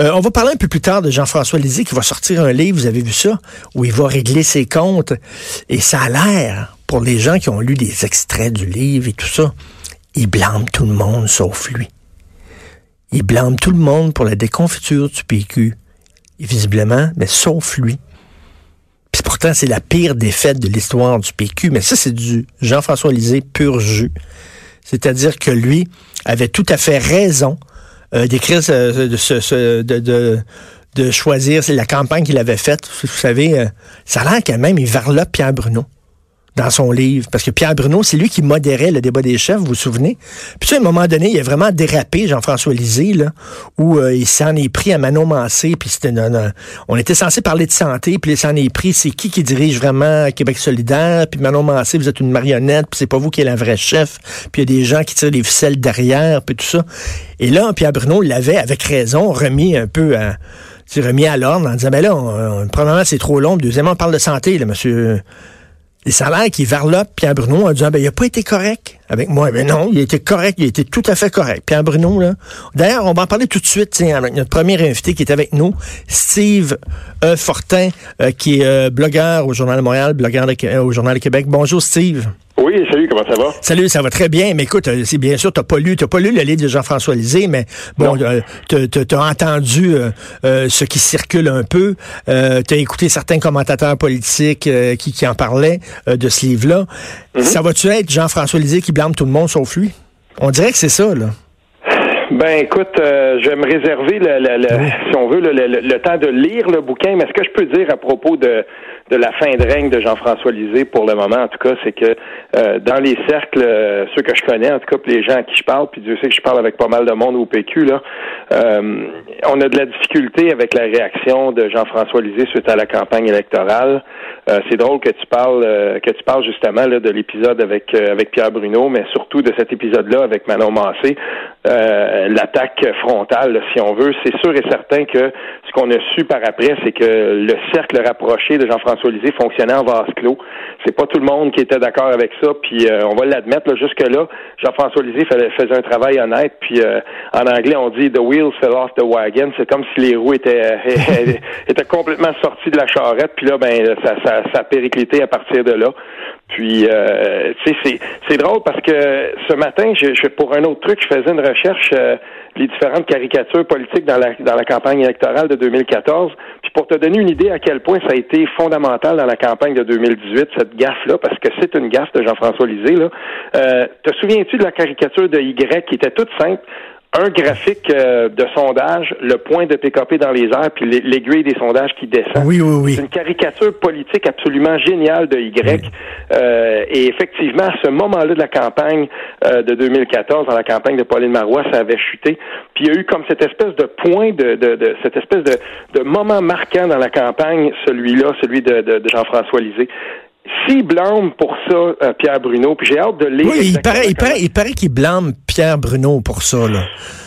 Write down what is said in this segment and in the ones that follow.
Euh, on va parler un peu plus tard de Jean-François Lisée qui va sortir un livre, vous avez vu ça, où il va régler ses comptes. Et ça a l'air, pour les gens qui ont lu des extraits du livre et tout ça, il blâme tout le monde sauf lui. Il blâme tout le monde pour la déconfiture du PQ. Visiblement, mais sauf lui. Puis pourtant, c'est la pire défaite de l'histoire du PQ. Mais ça, c'est du Jean-François Lisée pur jus. C'est-à-dire que lui avait tout à fait raison euh, d'écrire de, de, de, choisir la campagne qu'il avait faite. Vous savez, euh, ça a l'air quand même, il varlope Pierre Bruno dans son livre. Parce que Pierre Bruno, c'est lui qui modérait le débat des chefs, vous vous souvenez? Puis tu à un moment donné, il a vraiment dérapé, Jean-François Lisée, là, où euh, il s'en est pris à Manon Mancé, puis c'était on était censé parler de santé, puis il s'en est pris, c'est qui qui dirige vraiment Québec solidaire, puis Manon Mancé, vous êtes une marionnette, puis c'est pas vous qui êtes la vraie chef, puis il y a des gens qui tirent les ficelles derrière, puis tout ça. Et là, Pierre Bruno l'avait, avec raison, remis un peu à remis à l'ordre en disant, ben là, premièrement, c'est trop long, deuxièmement, on parle de santé, là, monsieur les salaires qui varlopent Pierre Bruno en disant ben il a pas été correct avec moi. Ben non, il été correct, il été tout à fait correct. Pierre Bruno là. D'ailleurs, on va en parler tout de suite avec notre premier invité qui est avec nous, Steve e. Fortin, euh, qui est euh, blogueur au Journal de Montréal, blogueur au Journal de Québec. Bonjour Steve. Oui, salut, comment ça va? Salut, ça va très bien. Mais écoute, euh, c'est bien sûr, t'as pas lu, t'as pas lu le livre de Jean-François Lisée, mais bon, euh, t'as entendu euh, ce qui circule un peu. Euh, t'as écouté certains commentateurs politiques qui, qui en parlaient de ce livre-là. Mm-hmm. Ça va-tu être Jean-François Lisée qui blâme tout le monde sauf lui? On dirait que c'est ça, là. Ben écoute, je vais me réserver, le, si on veut, le, temps de lire le bouquin, mais ce que je peux dire à propos de, de la fin de règne de Jean-François Lisée pour le moment, en tout cas, c'est que euh, dans les cercles, euh, ceux que je connais, en tout cas, les gens à qui je parle, puis Dieu sait que je parle avec pas mal de monde au PQ, là, euh, on a de la difficulté avec la réaction de Jean-François Lisée suite à la campagne électorale. c'est drôle que tu parles que tu parles justement là, de l'épisode avec avec Pierre Bruno, mais surtout de cet épisode-là avec Manon Massé, l'attaque frontale, si on veut. C'est sûr et certain que ce qu'on a su par après, c'est que le cercle rapproché de Jean-François François Lisée fonctionnait en vase clos. C'est pas tout le monde qui était d'accord avec ça, puis euh, on va l'admettre. Jusque-là, Jean-François Lisée faisait un travail honnête, puis euh, en anglais, on dit « the wheels fell off the wagon ». C'est comme si les roues étaient, étaient complètement sorties de la charrette, puis là, ben ça, ça, ça a périclité à partir de là. Puis, euh, tu sais, c'est drôle parce que ce matin, je, je, pour un autre truc, je faisais une recherche euh, les différentes caricatures politiques dans la campagne électorale de 2014. Puis pour te donner une idée à quel point ça a été fondamental dans la campagne de 2018 cette gaffe là, parce que c'est une gaffe de Jean-François Lisée là. Euh, te souviens-tu de la caricature de Y qui était toute simple? Un graphique euh, de sondage, le point de PKP dans les airs, puis l'aiguille des sondages qui descend. Oui, oui, oui. C'est une caricature politique absolument géniale de Y. Euh, et effectivement, à ce moment-là de la campagne euh, de 2014, dans la campagne de Pauline Marois, ça avait chuté. Puis il y a eu comme cette espèce de point, de, de, de cette espèce de, de, moment marquant dans la campagne, celui-là, celui de, de Jean-François Lisée. S'il blâme pour ça euh, Pierre Bruno, puis j'ai hâte de lire. Oui, il paraît, il paraît, il paraît qu'il blâme Pierre Bruno pour ça, là.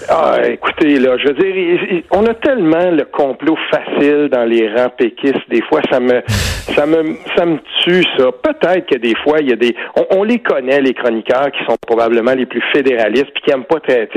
Ah, écoutez, là, je veux dire, on a tellement le complot facile dans les rangs péquistes. Des fois, ça me, ça me, ça me tue, ça. Peut-être que des fois, il y a des, on, les connaît, les chroniqueurs, qui sont probablement les plus fédéralistes, puis qui aiment pas très,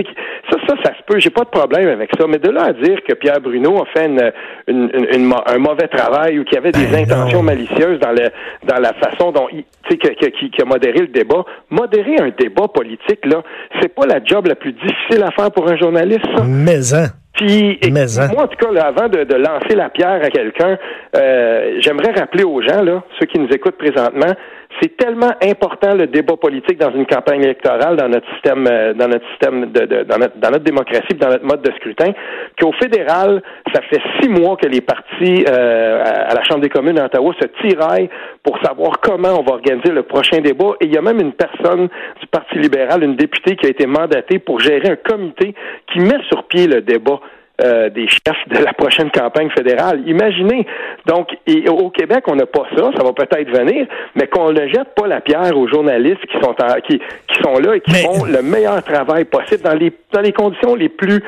ça, ça, ça se peut. J'ai pas de problème avec ça. Mais de là à dire que Pierre Bruno a fait une, une, un mauvais travail ou qu'il y avait des ben intentions malicieuses dans le, dans la façon dont il, tu sais, qui, qui a modéré le débat. Modérer un débat politique, là, c'est pas la job la plus difficile à faire pour un journaliste, ça. Mais, hein. Puis, moi, en tout cas, avant de, lancer la pierre à quelqu'un, euh, j'aimerais rappeler aux gens, là, ceux qui nous écoutent présentement, c'est tellement important le débat politique dans une campagne électorale, dans notre système, euh, dans notre système, de, dans, notre, dans notre démocratie, dans notre mode de scrutin, qu'au fédéral, ça fait six mois que les partis euh, à la Chambre des communes à Ottawa se tiraillent pour savoir comment on va organiser le prochain débat. Et il y a même une personne du Parti libéral, une députée, qui a été mandatée pour gérer un comité qui met sur pied le débat. Euh, des chefs de la prochaine campagne fédérale. Imaginez. Donc, et au Québec, on n'a pas ça, ça va peut-être venir, mais qu'on ne jette pas la pierre aux journalistes qui sont qui, qui sont là et qui font le meilleur travail possible dans les dans les conditions les plus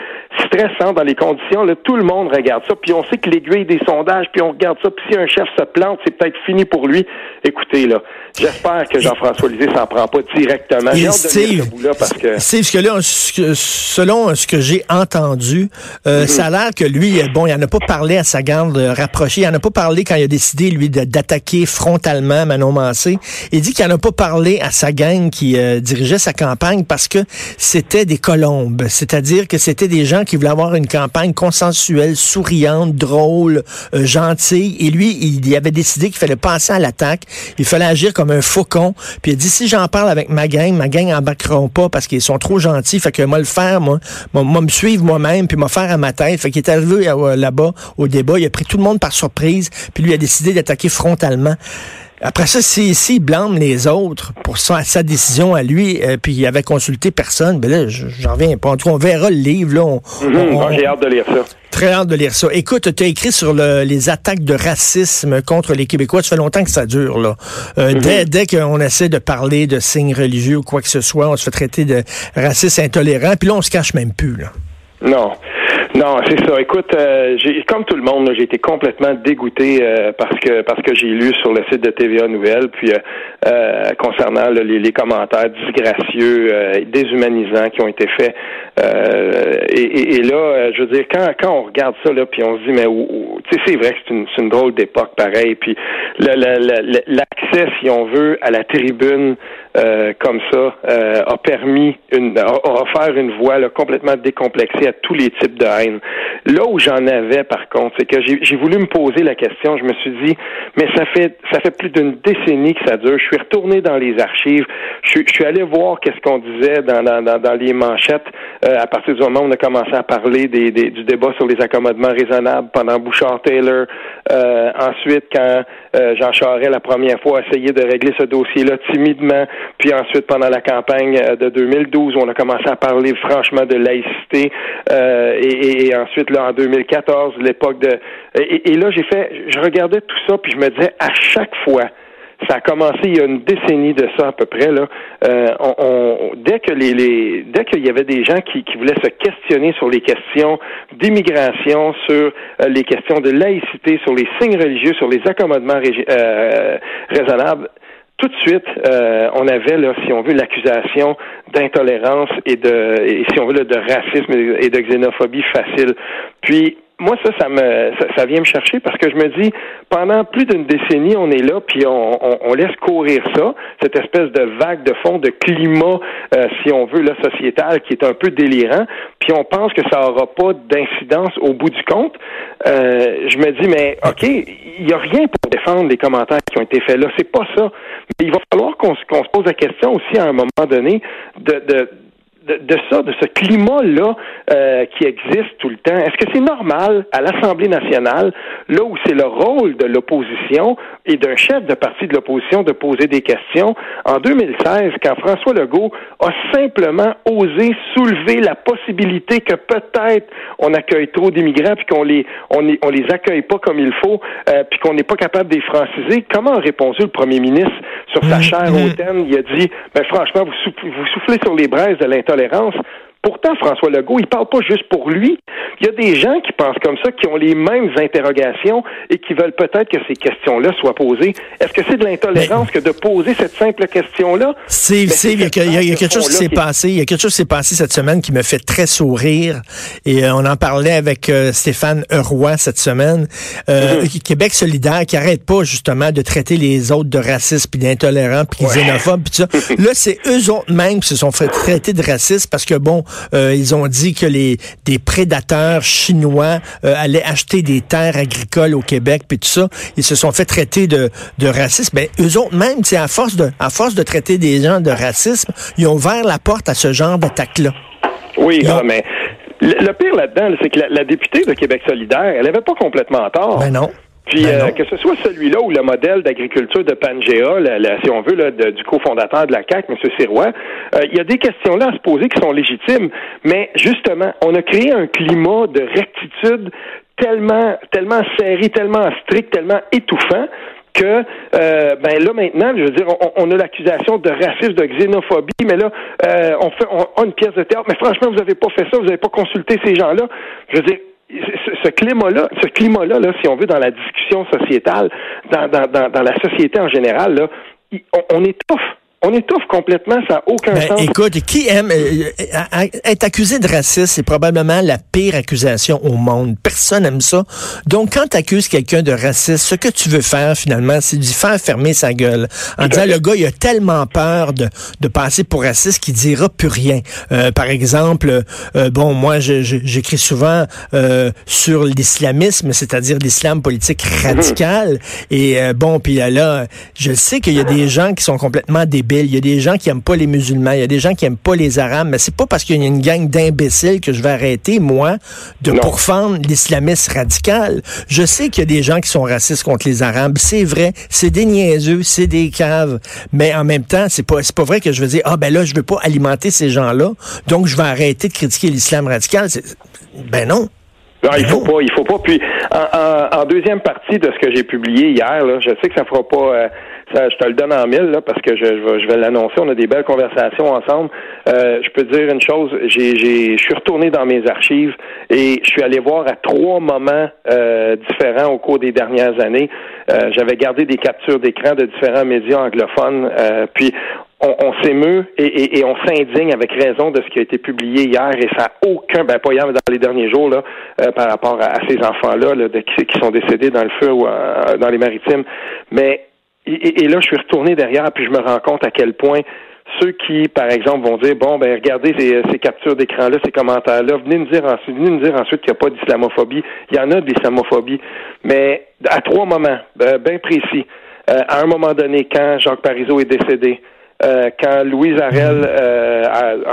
stressant dans les conditions. Là, tout le monde regarde ça, puis on sait que l'aiguille des sondages, puis on regarde ça, puis si un chef se plante, c'est peut-être fini pour lui. Écoutez, là, j'espère que Jean-François Lisée s'en prend pas directement. J'ai ce bout-là parce que... Steve, ce que là, selon ce que j'ai entendu, euh, mm-hmm. ça a l'air que lui, bon, il en a pas parlé à sa garde rapprochée, il en a pas parlé quand il a décidé, lui, d'attaquer frontalement Manon Massé. Il dit qu'il en a pas parlé à sa gang qui euh, dirigeait sa campagne parce que c'était des colombes. C'est-à-dire que c'était des gens qui voulaient avoir une campagne consensuelle, souriante, drôle, euh, gentille. Et lui, il, avait décidé qu'il fallait passer à l'attaque. Il fallait agir comme un faucon. Puis il a dit, si j'en parle avec ma gang, ma gang embarqueront pas parce qu'ils sont trop gentils. Fait que moi le faire, moi, moi, me suivre moi-même, puis me faire à ma tête. Fait qu'il est arrivé euh, là-bas au débat. Il a pris tout le monde par surprise. Puis lui a décidé d'attaquer frontalement. Après ça, s'il si, blâme les autres pour sa, sa décision à lui, euh, puis il avait consulté personne, ben là, j'en reviens pas. En tout cas, on verra le livre. Là, mhm, J'ai hâte de lire ça. Très hâte de lire ça. Écoute, tu as écrit sur le, les attaques de racisme contre les Québécois. Ça fait longtemps que ça dure. là. Euh, mhm. Dès, dès qu'on essaie de parler de signes religieux ou quoi que ce soit, on se fait traiter de raciste intolérant. Puis là, on se cache même plus. Là. Non. Non, c'est ça. Écoute, euh, j'ai, comme tout le monde, j'ai été complètement dégoûté euh, parce que parce que j'ai lu sur le site de TVA Nouvelles, puis euh, concernant les, commentaires disgracieux, déshumanisants qui ont été faits. Et, là, je veux dire, quand quand on regarde ça là, puis on se dit mais c'est vrai que c'est une, une drôle d'époque, pareil. Puis l'accès, si on veut, à la tribune euh, comme ça euh, a permis une, a, offert une voie là, complètement décomplexée à tous les types de haine. Là où j'en avais, par contre, c'est que j'ai voulu me poser la question. Je me suis dit, mais ça fait ça fait plus d'une décennie que ça dure. Suis retourné dans les archives. Je, suis allé voir qu'est-ce qu'on disait dans, dans, dans, les manchettes euh, à partir du moment où on a commencé à parler des, des, du débat sur les accommodements raisonnables pendant Bouchard Taylor. ensuite, quand Jean Charest la première fois a essayé de régler ce dossier-là timidement puis ensuite, pendant la campagne euh, de 2012, on a commencé à parler franchement de laïcité. Euh, et, ensuite, là, en 2014, l'époque de... Et, là, j'ai fait... Je regardais tout ça, puis je me disais, à chaque fois, ça a commencé il y a une décennie de ça à peu près là. Euh, on, dès que les, les dès qu'il y avait des gens qui, qui voulaient se questionner sur les questions d'immigration, sur les questions de laïcité, sur les signes religieux, sur les accommodements raisonnables, tout de suite, euh, on avait, là, si on veut, l'accusation d'intolérance et de, et si on veut, de racisme et de xénophobie facile. Puis, moi, ça, ça me, ça, vient me chercher parce que je me dis, pendant plus d'une décennie, on est là, puis on, on, laisse courir ça, cette espèce de vague de fond, de climat, euh, si on veut, là, sociétal, qui est un peu délirant, puis on pense que ça aura pas d'incidence au bout du compte. Euh, je me dis, mais OK, il y a rien pour défendre les commentaires qui ont été faits là, c'est pas ça. Mais il va falloir qu'on se pose la question aussi à un moment donné de, de de, ça, de ce climat-là euh, qui existe tout le temps. Est-ce que c'est normal à l'Assemblée nationale, là où c'est le rôle de l'opposition et d'un chef de parti de l'opposition de poser des questions, en 2016, quand François Legault a simplement osé soulever la possibilité que peut-être on accueille trop d'immigrants puis qu'on les on, les, accueille pas comme il faut euh, puis qu'on n'est pas capable de les franciser, comment a répondu le premier ministre sur sa chaire hautaine? Il a dit, ben franchement, vous, vous soufflez sur les braises de l'intolérance Pourtant, François Legault, il parle pas juste pour lui. Il y a des gens qui pensent comme ça, qui ont les mêmes interrogations et qui veulent peut-être que ces questions-là soient posées. Est-ce que c'est de l'intolérance que de poser cette simple question-là? C'est, il y, a quelque chose qui s'est passé. Il y a quelque chose qui s'est passé cette semaine qui me fait très sourire. Et euh, on en parlait avec euh, Stéphane Roy cette semaine. Euh, mm-hmm. Québec solidaire qui arrête pas justement de traiter les autres de racistes puis d'intolérants puis xénophobes puis ça. Là, c'est eux autres mêmes qui se sont fait traiter de racistes parce que bon, euh, ils ont dit que les des prédateurs chinois euh, allaient acheter des terres agricoles au Québec puis tout ça. Ils se sont fait traiter de, de racisme. Ben eux autres même, à force de à force de traiter des gens de racisme, ils ont ouvert la porte à ce genre d'attaque là. Oui, ah, mais le, pire là-dedans, c'est que la, la, députée de Québec solidaire, elle avait pas complètement tort. Ben non. Puis ben euh, que ce soit celui-là ou le modèle d'agriculture de Pangea, si on veut, là, du cofondateur de la CAC, M. Sirois, euh, il y a des questions là à se poser qui sont légitimes. Mais justement, on a créé un climat de rectitude tellement, tellement serré, tellement strict, tellement étouffant que euh, ben là maintenant, je veux dire, on, a l'accusation de racisme, de xénophobie, mais là, euh, on fait on, a une pièce de théâtre, mais franchement, vous n'avez pas fait ça, vous n'avez pas consulté ces gens-là. Je veux dire, ce climat-là, ce climat-là, là, si on veut, dans la discussion sociétale, dans, dans, dans, dans la société en général, là, on, on étouffe on étouffe complètement, ça n'a aucun ben, sens. Écoute, qui aime euh, euh, être accusé de racisme, c'est probablement la pire accusation au monde. Personne n'aime ça. Donc, quand tu accuses quelqu'un de raciste, ce que tu veux faire finalement, c'est lui faire fermer sa gueule. En disant, le gars, il a tellement peur de, de passer pour raciste qu'il dira plus rien. Euh, par exemple, bon, moi, j'écris souvent sur l'islamisme, c'est-à-dire l'islam politique radical. Et bon, puis là, je sais qu'il y a des gens qui sont complètement débiles il y a des gens qui aiment pas les musulmans. Il y a des gens qui aiment pas les arabes. Mais c'est pas parce qu'il y a une gang d'imbéciles que je vais arrêter, moi, de pourfendre l'islamiste radical. Je sais qu'il y a des gens qui sont racistes contre les arabes. C'est vrai. C'est des niaiseux. C'est des caves. Mais en même temps, c'est pas, c'est pas vrai que je veux dire, ah, ben là, je veux pas alimenter ces gens-là. Donc, je vais arrêter de critiquer l'islam radical. Ben non. Non, il faut pas, il faut pas. Puis en, deuxième partie de ce que j'ai publié hier, là, je sais que ça fera pas, euh, ça, je te le donne en mille là, parce que je, vais, l'annoncer. On a des belles conversations ensemble. Euh, je peux te dire une chose. J'ai, j'ai, je suis retourné dans mes archives et je suis allé voir à trois moments euh, différents au cours des dernières années. j'avais gardé des captures d'écran de différents médias anglophones. puis on, s'émeut et, on s'indigne avec raison de ce qui a été publié hier et ça n'a aucun, ben pas dans les derniers jours là, euh, par rapport à, ces enfants-là là, qui, sont décédés dans le feu ou euh, dans les maritimes. Mais et, là, je suis retourné derrière puis je me rends compte à quel point ceux qui, par exemple, vont dire bon, ben regardez ces, ces captures d'écran-là, ces commentaires-là, venez nous dire ensuite, venez dire ensuite qu'il n'y a pas d'islamophobie. Il y en a de l'islamophobie, mais à trois moments, ben, bien précis. Euh, à un moment donné, quand Jacques Parizeau est décédé, euh, quand Louise Arel, euh,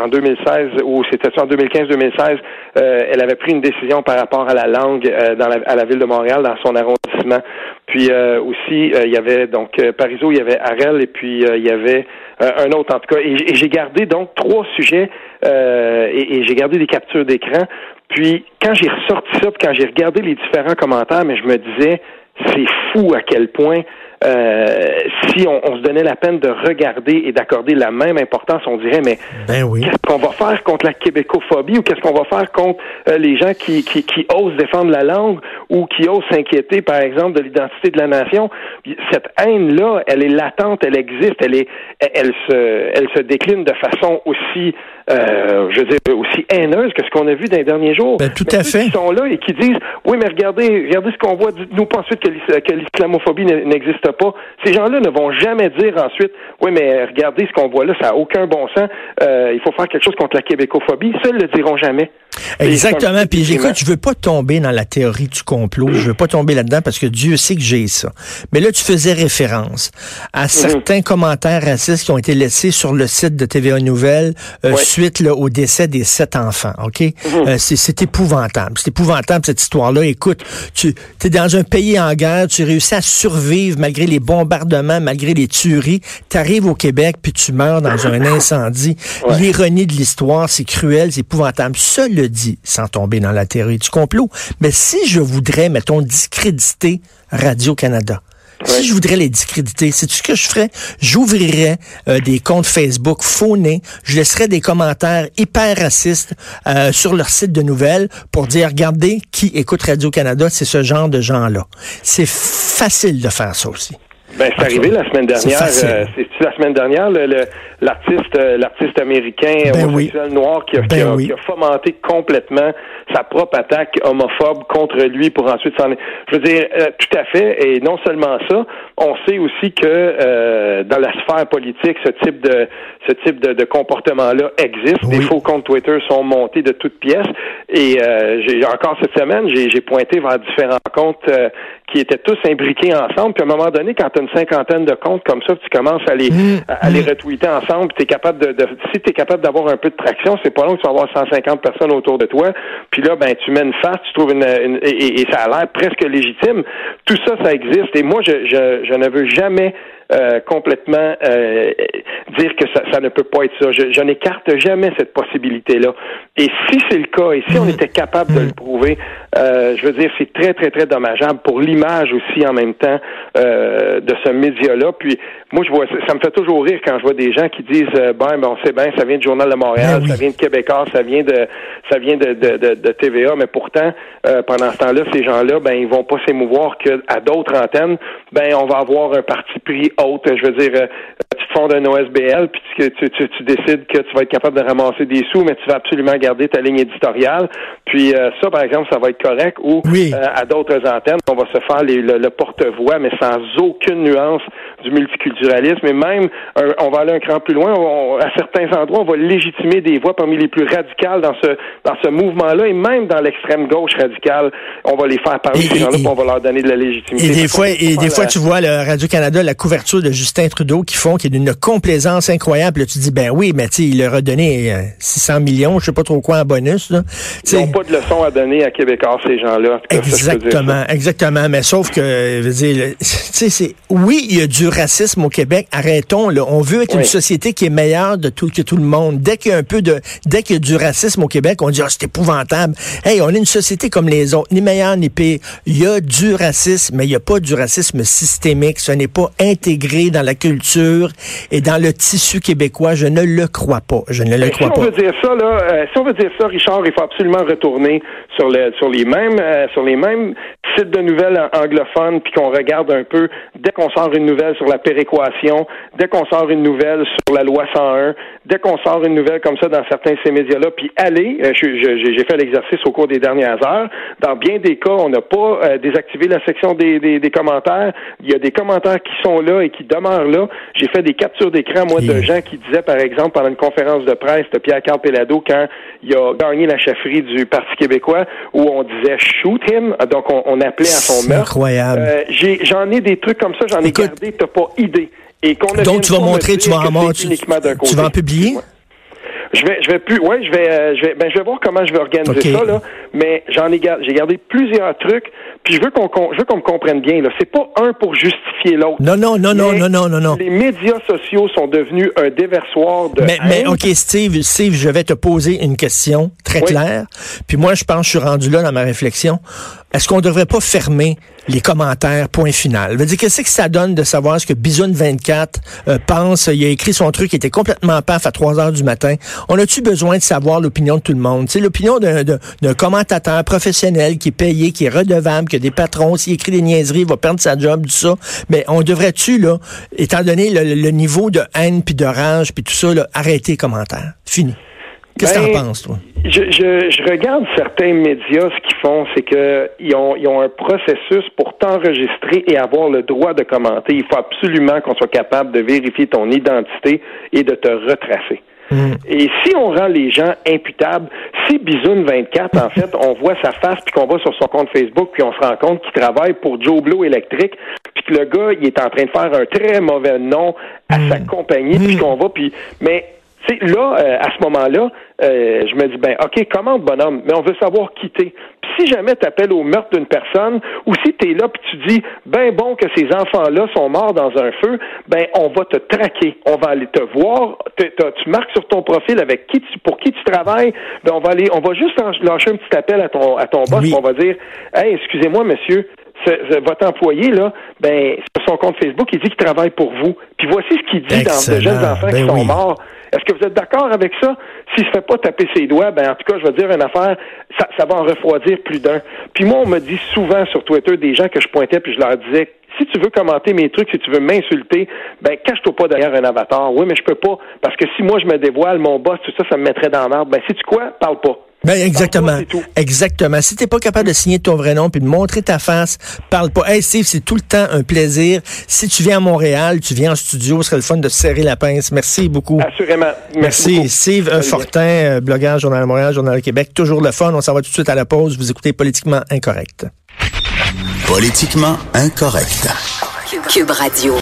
en 2016, ou c'était en 2015-2016, euh, elle avait pris une décision par rapport à la langue dans la, à la ville de Montréal, dans son arrondissement. Puis aussi, il y avait donc Parizeau, il y avait Arel, et puis il y avait un autre en tout cas. Et, j'ai gardé donc trois sujets et, et j'ai gardé des captures d'écran. Puis quand j'ai ressorti ça, puis quand j'ai regardé les différents commentaires, mais je me disais, c'est fou à quel point euh, si on, se donnait la peine de regarder et d'accorder la même importance, on dirait, mais ben qu'est-ce qu'on va faire contre la québécophobie ou qu'est-ce qu'on va faire contre euh, les gens qui, qui, qui, osent défendre la langue ou qui osent s'inquiéter, par exemple, de l'identité de la nation? Cette haine-là, elle est latente, elle existe, elle est, elle se, elle se décline de façon aussi, euh, je veux dire, aussi haineuse que ce qu'on a vu dans les derniers jours. Ben, tout à fait. Qui sont là et qui disent, oui, mais regardez, regardez ce qu'on voit, dites-nous pas ensuite que l'islamophobie n'existe pas. Ces gens-là ne vont jamais dire ensuite, oui, mais regardez ce qu'on voit là, ça n'a aucun bon sens. Euh, il faut faire quelque chose contre la québécophobie. Seuls ne le diront jamais. Exactement. Puis écoute, je veux pas tomber dans la théorie du complot. Je veux pas tomber là-dedans parce que Dieu sait que j'ai ça. Mais là, tu faisais référence à mhm. certains commentaires racistes qui ont été laissés sur le site de TVA Nouvelles euh, suite là, au décès des sept enfants. Ok, mhm. euh, c'est épouvantable. C'est épouvantable cette histoire-là. Écoute, tu es dans un pays en guerre, tu réussis à survivre malgré les bombardements, malgré les tueries. Tu arrives au Québec puis tu meurs dans un incendie. L'ironie de l'histoire, c'est cruel, c'est épouvantable. Seul le dit, sans tomber dans la théorie du complot, mais si je voudrais, mettons, discréditer Radio-Canada, Si je voudrais les discréditer, c'est ce que je ferais. J'ouvrirais euh, des comptes Facebook faunés, je laisserais des commentaires hyper racistes euh, sur leur site de nouvelles pour dire, regardez, qui écoute Radio-Canada, c'est ce genre de gens-là. C'est facile de faire ça aussi. Ben, c'est arrivé la semaine dernière. Euh, c'est la semaine dernière euh, l'artiste américain ben homosexuel noir qui a, ben qui, a, fomenté complètement sa propre attaque homophobe contre lui pour ensuite s'en. Je veux dire euh, tout à fait. Et non seulement ça, on sait aussi que dans la sphère politique, ce type de ce type de, de comportement-là existe. Des faux comptes Twitter sont montés de toutes pièces. Et j'ai encore cette semaine, j'ai pointé vers différents comptes qui étaient tous imbriqués ensemble. Puis à un moment donné, quand tu as une cinquantaine de comptes comme ça, tu commences à les, mmh. à, les retweeter ensemble, capable de, si tu es capable d'avoir un peu de traction, c'est pas long que tu vas avoir 150 personnes autour de toi. Puis là, ben tu mets une face, tu trouves une, et, ça a l'air presque légitime. Tout ça, ça existe. Et moi, je, je, je ne veux jamais euh, complètement euh, dire que ça, ça, ne peut pas être ça. Je, je n'écarte jamais cette possibilité-là. Et si c'est le cas, et si on mm. était capable de le prouver, euh, je veux dire, c'est très, très, très dommageable pour l'image aussi en même temps euh, de ce média-là. Puis moi, je vois, ça me fait toujours rire quand je vois des gens qui disent, euh, ben, ben, on sait bien, ça vient du Journal de Montréal, ben ça vient de Québécois, ça vient de, ça vient de, de, de, de TVA, mais pourtant, euh, pendant ce temps-là, ces gens-là, ben, ils vont pas s'émouvoir qu'à d'autres antennes, ben, on va avoir un parti pris haute. Je veux dire, euh, tu fondes un OSBL, puis tu, tu, tu, tu, décides que tu vas être capable de ramasser des sous, mais tu vas absolument garder ta ligne éditoriale. Puis ça, par exemple, ça va être correct. Ou à d'autres antennes, on va se faire le, porte-voix, mais sans aucune nuance du multiculturalisme. Et même, on va aller un cran plus loin. à certains endroits, on va légitimer des voix parmi les plus radicales dans ce dans ce mouvement-là, et même dans l'extrême gauche radicale, on va les faire parler ces gens-là, on va leur donner de la légitimité. Et des fois, et des fois, tu vois le Radio Canada, la couverture de Justin Trudeau qui font, qui d'une complaisance incroyable. Là, tu dis, ben oui, mais tu il leur a donné 600 euh, millions, je sais pas trop quoi en bonus. Là. Ils n'ont pas de leçon à donner à Québécois ces gens-là. Exactement, exactement. Mais sauf que, je veux dire, tu sais, c'est oui, il y a du racisme au Québec. Arrêtons. Là. On veut être une société qui est meilleure de tout que tout le monde. Dès qu'il y a un peu de, dès qu'il y a du racisme au Québec, on dit ah, c'est épouvantable. Hey, on est une société comme les autres, ni meilleure ni pire. Il y a du racisme, mais il n'y a pas du racisme systémique. Ce n'est pas intégré dans la culture et dans le tissu québécois. Je ne le crois pas. Je ne le crois si pas. On veut dire ça, là, euh, si on veut dire ça, Richard, il faut absolument retourner sur, le, sur les mêmes euh, sur les mêmes sites de nouvelles anglophones, puis qu'on regarde un peu, dès qu'on sort une nouvelle sur la péréquation, dès qu'on sort une nouvelle sur la loi 101, dès qu'on sort une nouvelle comme ça dans certains de ces médias-là, puis allez, euh, j'ai fait l'exercice au cours des dernières heures, dans bien des cas, on n'a pas euh, désactivé la section des, des, des, commentaires, il y a des commentaires qui sont là et qui demeurent là. J'ai fait des captures d'écran, moi, de gens qui disaient, par exemple, pendant une conférence de presse de Pierre-Carl Pelado, quand il a gagné la chefferie du Parti québécois, où on disait « shoot him », donc on, appelait à son meurtre. Incroyable. Euh, j'en ai, des trucs comme ça, j'en ai gardé, t'as pas idée. Et qu'on Donc tu vas montrer, tu vas en tu, tu vas en publier? Je vais, je vais plus, ouais, je vais, euh, je vais, ben, je vais voir comment je vais organiser ça là. Mais j'en ai, j'ai gardé plusieurs trucs. Puis je veux qu'on, je veux qu'on me comprenne bien là. C'est pas un pour justifier l'autre. Non, non, non, non, non, non, non, non. Les médias sociaux sont devenus un déversoir de. Mais, mais ok, Steve, Steve, je vais te poser une question très claire. Puis moi, je pense, que je suis rendu là dans ma réflexion. Est-ce qu'on devrait pas fermer les commentaires, point final. Veut dire, qu'est-ce que ça donne de savoir ce que Bisoun 24 euh, pense? Il a écrit son truc, il était complètement paf à 3 heures du matin. On a-tu besoin de savoir l'opinion de tout le monde? C'est l'opinion d'un commentateur professionnel qui est payé, qui est redevable, qui a des patrons, s'il écrit des niaiseries, il va perdre sa job, tout ça. Mais on devrait-tu, là, étant donné le, niveau de haine puis de rage puis tout ça, arrêter les commentaires? Fini. Qu'est-ce que tu en ben, penses, toi? Je, je, je, regarde certains médias, ce qu'ils font, c'est qu'ils ont, ils ont un processus pour t'enregistrer et avoir le droit de commenter. Il faut absolument qu'on soit capable de vérifier ton identité et de te retracer. Hmm. Et si on rend les gens imputables, si Bisoun 24, en fait, on voit sa face, puis qu'on va sur son compte Facebook, puis on se rend compte qu'il travaille pour Joe Blow Electric, puis que le gars, il est en train de faire un très mauvais nom à sa hmm. compagnie, puis hmm. qu'on va, puis... Mais là, euh, à ce moment-là, euh, je me dis, ben, OK, commande, bonhomme, mais on veut savoir quitter. Puis si jamais tu appelles au meurtre d'une personne, ou si tu es là puis tu dis, ben bon que ces enfants-là sont morts dans un feu, ben on va te traquer. On va aller te voir, tu marques sur ton profil avec qui tu, pour qui tu travailles, ben on va aller, on va juste lâcher un petit appel à ton, à ton boss, on va dire, hey, excusez-moi, monsieur, votre employé, là, ben, sur son compte Facebook, il dit qu'il travaille pour vous. Puis voici ce qu'il dit dans de jeunes enfants qui ben sont morts. Est-ce que vous êtes d'accord avec ça? S'il se fait pas taper ses doigts, ben en tout cas, je vais dire une affaire, ça, ça va en refroidir plus d'un. Puis moi, on me dit souvent sur Twitter des gens que je pointais puis je leur disais si tu veux commenter mes trucs, si tu veux m'insulter, ben cache-toi pas derrière un avatar. Oui, mais je peux pas parce que si moi je me dévoile, mon boss, tout ça, ça me mettrait dans l'ordre. Ben si tu quoi, parle pas. Ben exactement. exactement. Si t'es pas capable de signer ton vrai nom puis de montrer ta face, parle pas. Hey Steve, c'est tout le temps un plaisir. Si tu viens à Montréal, tu viens en studio, ce serait le fun de serrer la pince. Merci beaucoup. Assurément. Merci. Steve Fortin, euh, blogueur, Journal de Montréal, Journal de Québec. Toujours le fun. On s'en va tout de suite à la pause. Vous écoutez Politiquement Incorrect. Politiquement Incorrect. Cube Radio.